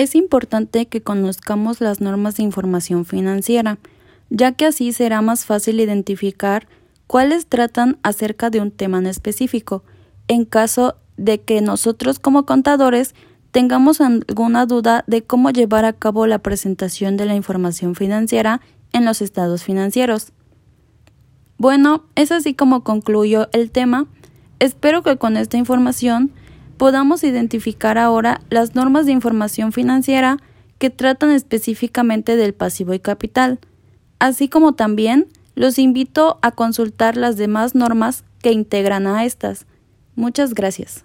Es importante que conozcamos las normas de información financiera, ya que así será más fácil identificar cuáles tratan acerca de un tema en específico, en caso de que nosotros como contadores tengamos alguna duda de cómo llevar a cabo la presentación de la información financiera en los estados financieros. Bueno, es así como concluyo el tema. Espero que con esta información podamos identificar ahora las normas de información financiera que tratan específicamente del pasivo y capital, así como también los invito a consultar las demás normas que integran a estas. Muchas gracias.